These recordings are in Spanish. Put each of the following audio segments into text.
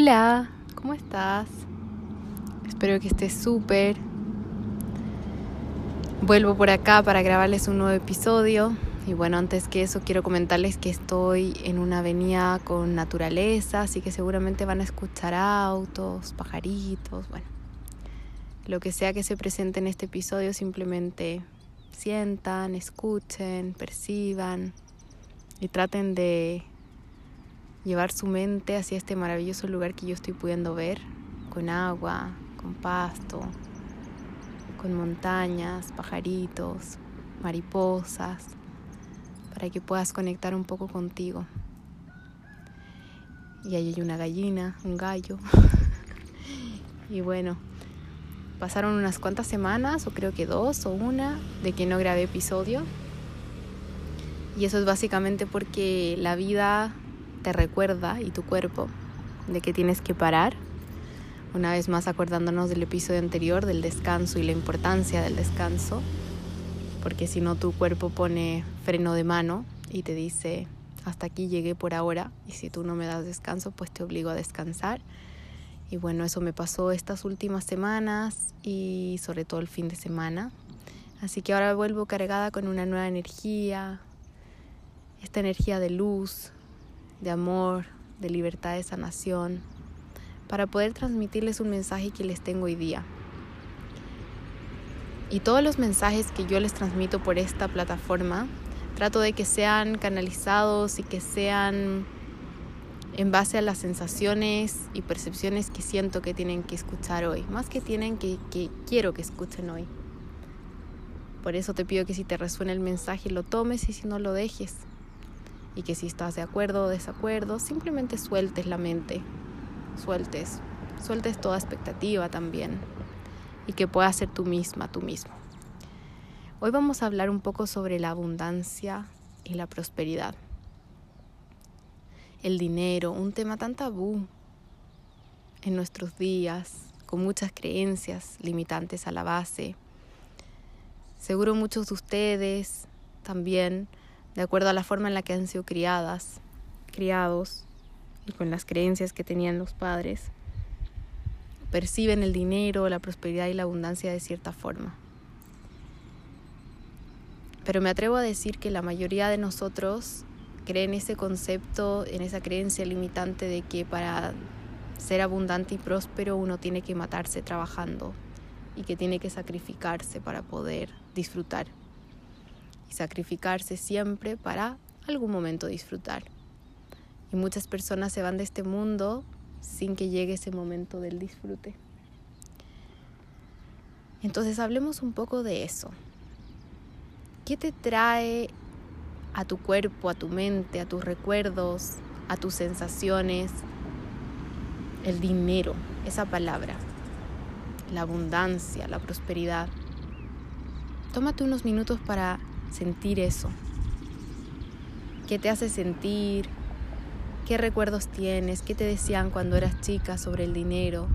Hola, ¿cómo estás? Espero que estés súper. Vuelvo por acá para grabarles un nuevo episodio. Y bueno, antes que eso quiero comentarles que estoy en una avenida con naturaleza, así que seguramente van a escuchar autos, pajaritos, bueno. Lo que sea que se presente en este episodio, simplemente sientan, escuchen, perciban y traten de llevar su mente hacia este maravilloso lugar que yo estoy pudiendo ver, con agua, con pasto, con montañas, pajaritos, mariposas, para que puedas conectar un poco contigo. Y ahí hay una gallina, un gallo. y bueno, pasaron unas cuantas semanas, o creo que dos o una, de que no grabé episodio. Y eso es básicamente porque la vida te recuerda y tu cuerpo de que tienes que parar. Una vez más acordándonos del episodio anterior del descanso y la importancia del descanso, porque si no tu cuerpo pone freno de mano y te dice hasta aquí llegué por ahora y si tú no me das descanso pues te obligo a descansar. Y bueno, eso me pasó estas últimas semanas y sobre todo el fin de semana. Así que ahora vuelvo cargada con una nueva energía, esta energía de luz, de amor, de libertad, de sanación, para poder transmitirles un mensaje que les tengo hoy día. Y todos los mensajes que yo les transmito por esta plataforma, trato de que sean canalizados y que sean en base a las sensaciones y percepciones que siento que tienen que escuchar hoy, más que tienen que, que quiero que escuchen hoy. Por eso te pido que si te resuena el mensaje lo tomes y si no lo dejes y que si estás de acuerdo o desacuerdo, simplemente sueltes la mente, sueltes, sueltes toda expectativa también y que puedas ser tú misma, tú mismo. Hoy vamos a hablar un poco sobre la abundancia y la prosperidad. El dinero, un tema tan tabú en nuestros días, con muchas creencias limitantes a la base. Seguro muchos de ustedes también de acuerdo a la forma en la que han sido criadas, criados y con las creencias que tenían los padres, perciben el dinero, la prosperidad y la abundancia de cierta forma. Pero me atrevo a decir que la mayoría de nosotros creen ese concepto, en esa creencia limitante de que para ser abundante y próspero uno tiene que matarse trabajando y que tiene que sacrificarse para poder disfrutar y sacrificarse siempre para algún momento disfrutar. Y muchas personas se van de este mundo sin que llegue ese momento del disfrute. Entonces hablemos un poco de eso. ¿Qué te trae a tu cuerpo, a tu mente, a tus recuerdos, a tus sensaciones? El dinero, esa palabra, la abundancia, la prosperidad. Tómate unos minutos para sentir eso. ¿Qué te hace sentir? ¿Qué recuerdos tienes? ¿Qué te decían cuando eras chica sobre el dinero?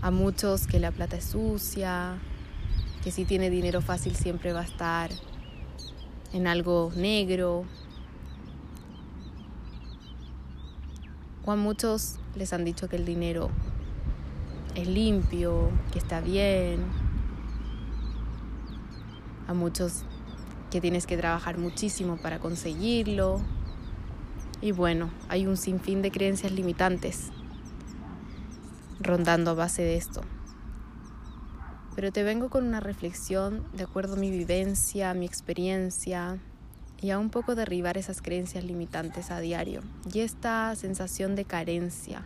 A muchos que la plata es sucia, que si tiene dinero fácil siempre va a estar en algo negro. O a muchos les han dicho que el dinero es limpio, que está bien, a muchos que tienes que trabajar muchísimo para conseguirlo. Y bueno, hay un sinfín de creencias limitantes rondando a base de esto. Pero te vengo con una reflexión de acuerdo a mi vivencia, mi experiencia y a un poco derribar esas creencias limitantes a diario. Y esta sensación de carencia,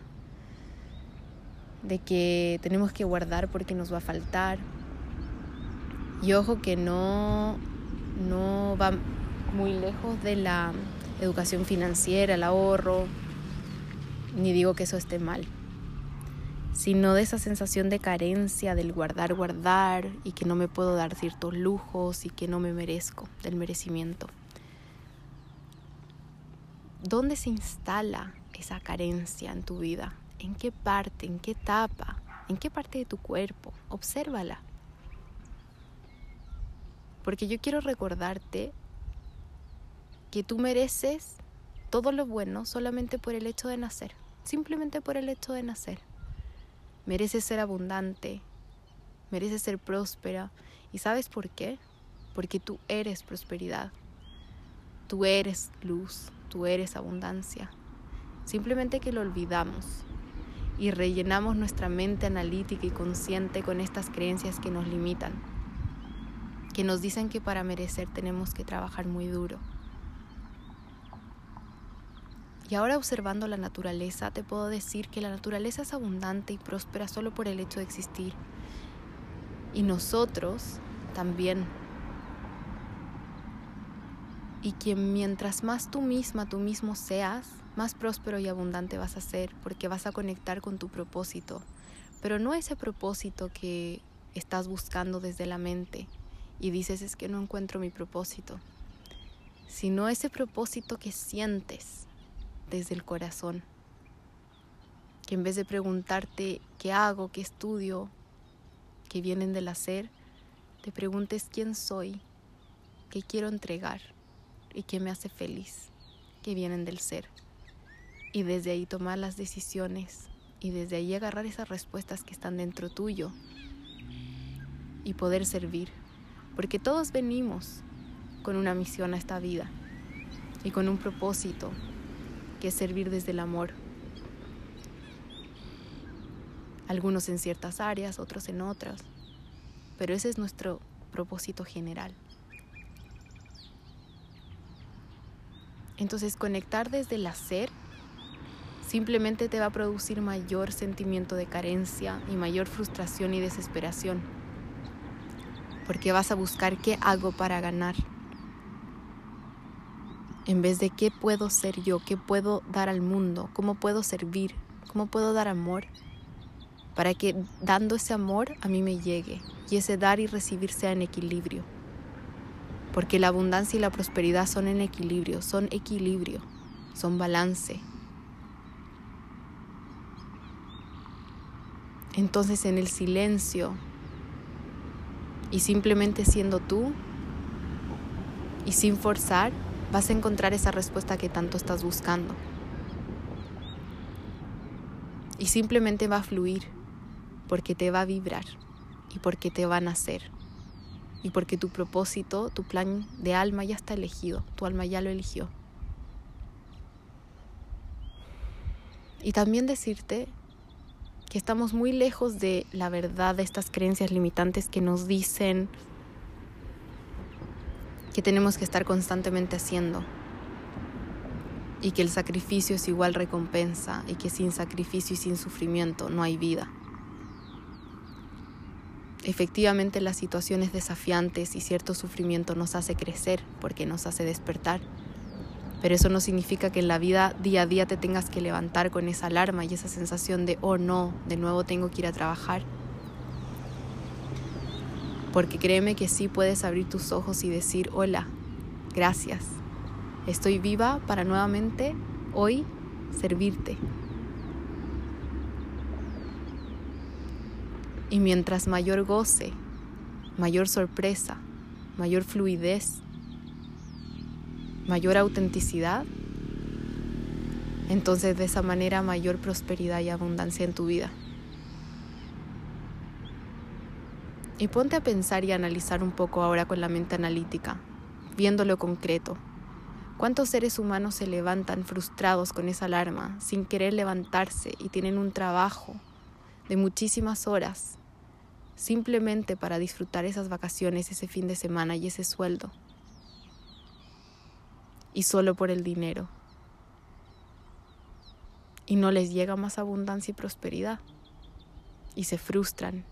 de que tenemos que guardar porque nos va a faltar, y ojo que no, no va muy lejos de la educación financiera, el ahorro, ni digo que eso esté mal, sino de esa sensación de carencia, del guardar, guardar y que no me puedo dar ciertos lujos y que no me merezco, del merecimiento. ¿Dónde se instala esa carencia en tu vida? ¿En qué parte? ¿En qué etapa? ¿En qué parte de tu cuerpo? Obsérvala. Porque yo quiero recordarte que tú mereces todo lo bueno solamente por el hecho de nacer, simplemente por el hecho de nacer. Mereces ser abundante, mereces ser próspera. ¿Y sabes por qué? Porque tú eres prosperidad, tú eres luz, tú eres abundancia. Simplemente que lo olvidamos y rellenamos nuestra mente analítica y consciente con estas creencias que nos limitan, que nos dicen que para merecer tenemos que trabajar muy duro y ahora observando la naturaleza, te puedo decir que la naturaleza es abundante y próspera solo por el hecho de existir. Y nosotros también. Y que mientras más tú misma, tú mismo seas, más próspero y abundante vas a ser, porque vas a conectar con tu propósito. Pero no ese propósito que estás buscando desde la mente y dices es que no encuentro mi propósito, sino ese propósito que sientes desde el corazón. Que en vez de preguntarte qué hago, qué estudio, que vienen del hacer, te preguntes quién soy, qué quiero entregar y qué me hace feliz, que vienen del ser. Y desde ahí tomar las decisiones y desde ahí agarrar esas respuestas que están dentro tuyo y poder servir. Porque todos venimos con una misión a esta vida y con un propósito que es servir desde el amor. Algunos en ciertas áreas, otros en otras, pero ese es nuestro propósito general. Entonces conectar desde el hacer simplemente te va a producir mayor sentimiento de carencia y mayor frustración y desesperación, porque vas a buscar qué hago para ganar en vez de qué puedo ser yo, qué puedo dar al mundo, cómo puedo servir, cómo puedo dar amor, para que dando ese amor a mí me llegue y ese dar y recibir sea en equilibrio. Porque la abundancia y la prosperidad son en equilibrio, son equilibrio, son balance. Entonces en el silencio y simplemente siendo tú y sin forzar, vas a encontrar esa respuesta que tanto estás buscando. Y simplemente va a fluir porque te va a vibrar y porque te va a nacer y porque tu propósito, tu plan de alma ya está elegido, tu alma ya lo eligió. Y también decirte que estamos muy lejos de la verdad de estas creencias limitantes que nos dicen que tenemos que estar constantemente haciendo y que el sacrificio es igual recompensa y que sin sacrificio y sin sufrimiento no hay vida. Efectivamente las situaciones desafiantes y cierto sufrimiento nos hace crecer porque nos hace despertar, pero eso no significa que en la vida día a día te tengas que levantar con esa alarma y esa sensación de, oh no, de nuevo tengo que ir a trabajar porque créeme que sí puedes abrir tus ojos y decir, hola, gracias, estoy viva para nuevamente hoy servirte. Y mientras mayor goce, mayor sorpresa, mayor fluidez, mayor autenticidad, entonces de esa manera mayor prosperidad y abundancia en tu vida. Y ponte a pensar y analizar un poco ahora con la mente analítica, viéndolo concreto. ¿Cuántos seres humanos se levantan frustrados con esa alarma, sin querer levantarse y tienen un trabajo de muchísimas horas, simplemente para disfrutar esas vacaciones, ese fin de semana y ese sueldo? Y solo por el dinero. Y no les llega más abundancia y prosperidad. Y se frustran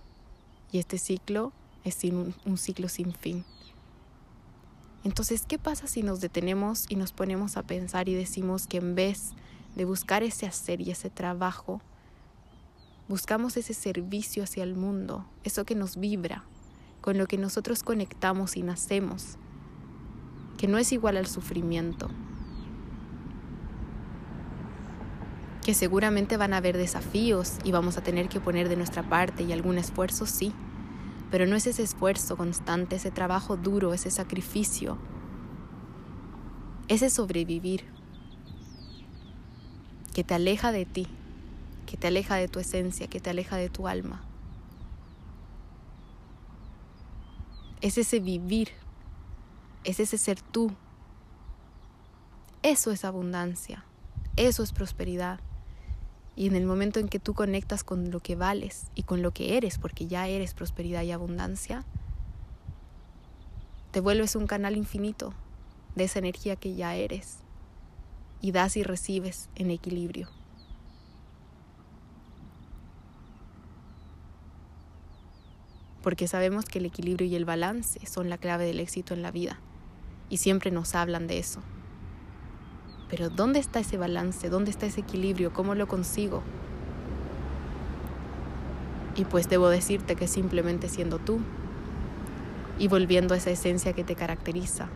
y este ciclo es un, un ciclo sin fin. Entonces, ¿qué pasa si nos detenemos y nos ponemos a pensar y decimos que en vez de buscar ese hacer y ese trabajo, buscamos ese servicio hacia el mundo, eso que nos vibra, con lo que nosotros conectamos y nacemos, que no es igual al sufrimiento, que seguramente van a haber desafíos y vamos a tener que poner de nuestra parte y algún esfuerzo, sí, pero no es ese esfuerzo constante, ese trabajo duro, ese sacrificio, ese sobrevivir que te aleja de ti, que te aleja de tu esencia, que te aleja de tu alma. Es ese vivir, es ese ser tú. Eso es abundancia, eso es prosperidad. Y en el momento en que tú conectas con lo que vales y con lo que eres, porque ya eres prosperidad y abundancia, te vuelves un canal infinito de esa energía que ya eres y das y recibes en equilibrio. Porque sabemos que el equilibrio y el balance son la clave del éxito en la vida y siempre nos hablan de eso. Pero ¿dónde está ese balance? ¿Dónde está ese equilibrio? ¿Cómo lo consigo? Y pues debo decirte que simplemente siendo tú y volviendo a esa esencia que te caracteriza,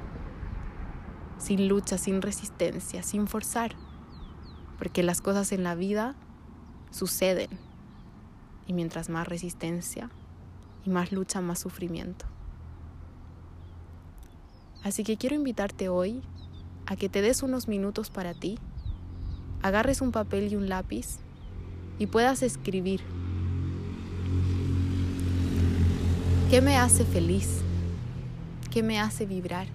sin lucha, sin resistencia, sin forzar, porque las cosas en la vida suceden y mientras más resistencia y más lucha, más sufrimiento. Así que quiero invitarte hoy a que te des unos minutos para ti, agarres un papel y un lápiz y puedas escribir. ¿Qué me hace feliz? ¿Qué me hace vibrar?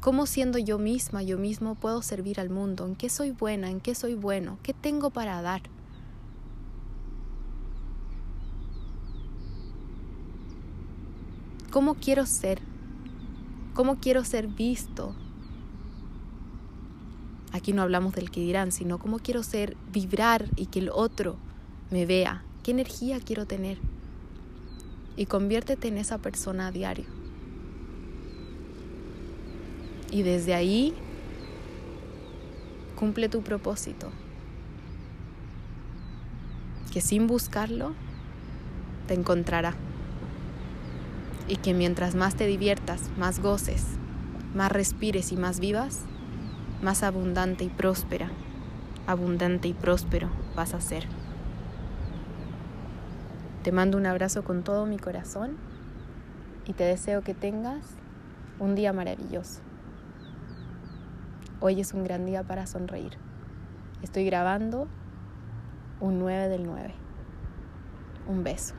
¿Cómo siendo yo misma, yo mismo puedo servir al mundo? ¿En qué soy buena? ¿En qué soy bueno? ¿Qué tengo para dar? ¿Cómo quiero ser? ¿Cómo quiero ser visto? Aquí no hablamos del que dirán, sino cómo quiero ser, vibrar y que el otro me vea. ¿Qué energía quiero tener? Y conviértete en esa persona a diario. Y desde ahí cumple tu propósito. Que sin buscarlo te encontrará y que mientras más te diviertas, más goces, más respires y más vivas, más abundante y próspera, abundante y próspero vas a ser. Te mando un abrazo con todo mi corazón y te deseo que tengas un día maravilloso. Hoy es un gran día para sonreír. Estoy grabando un 9 del 9. Un beso.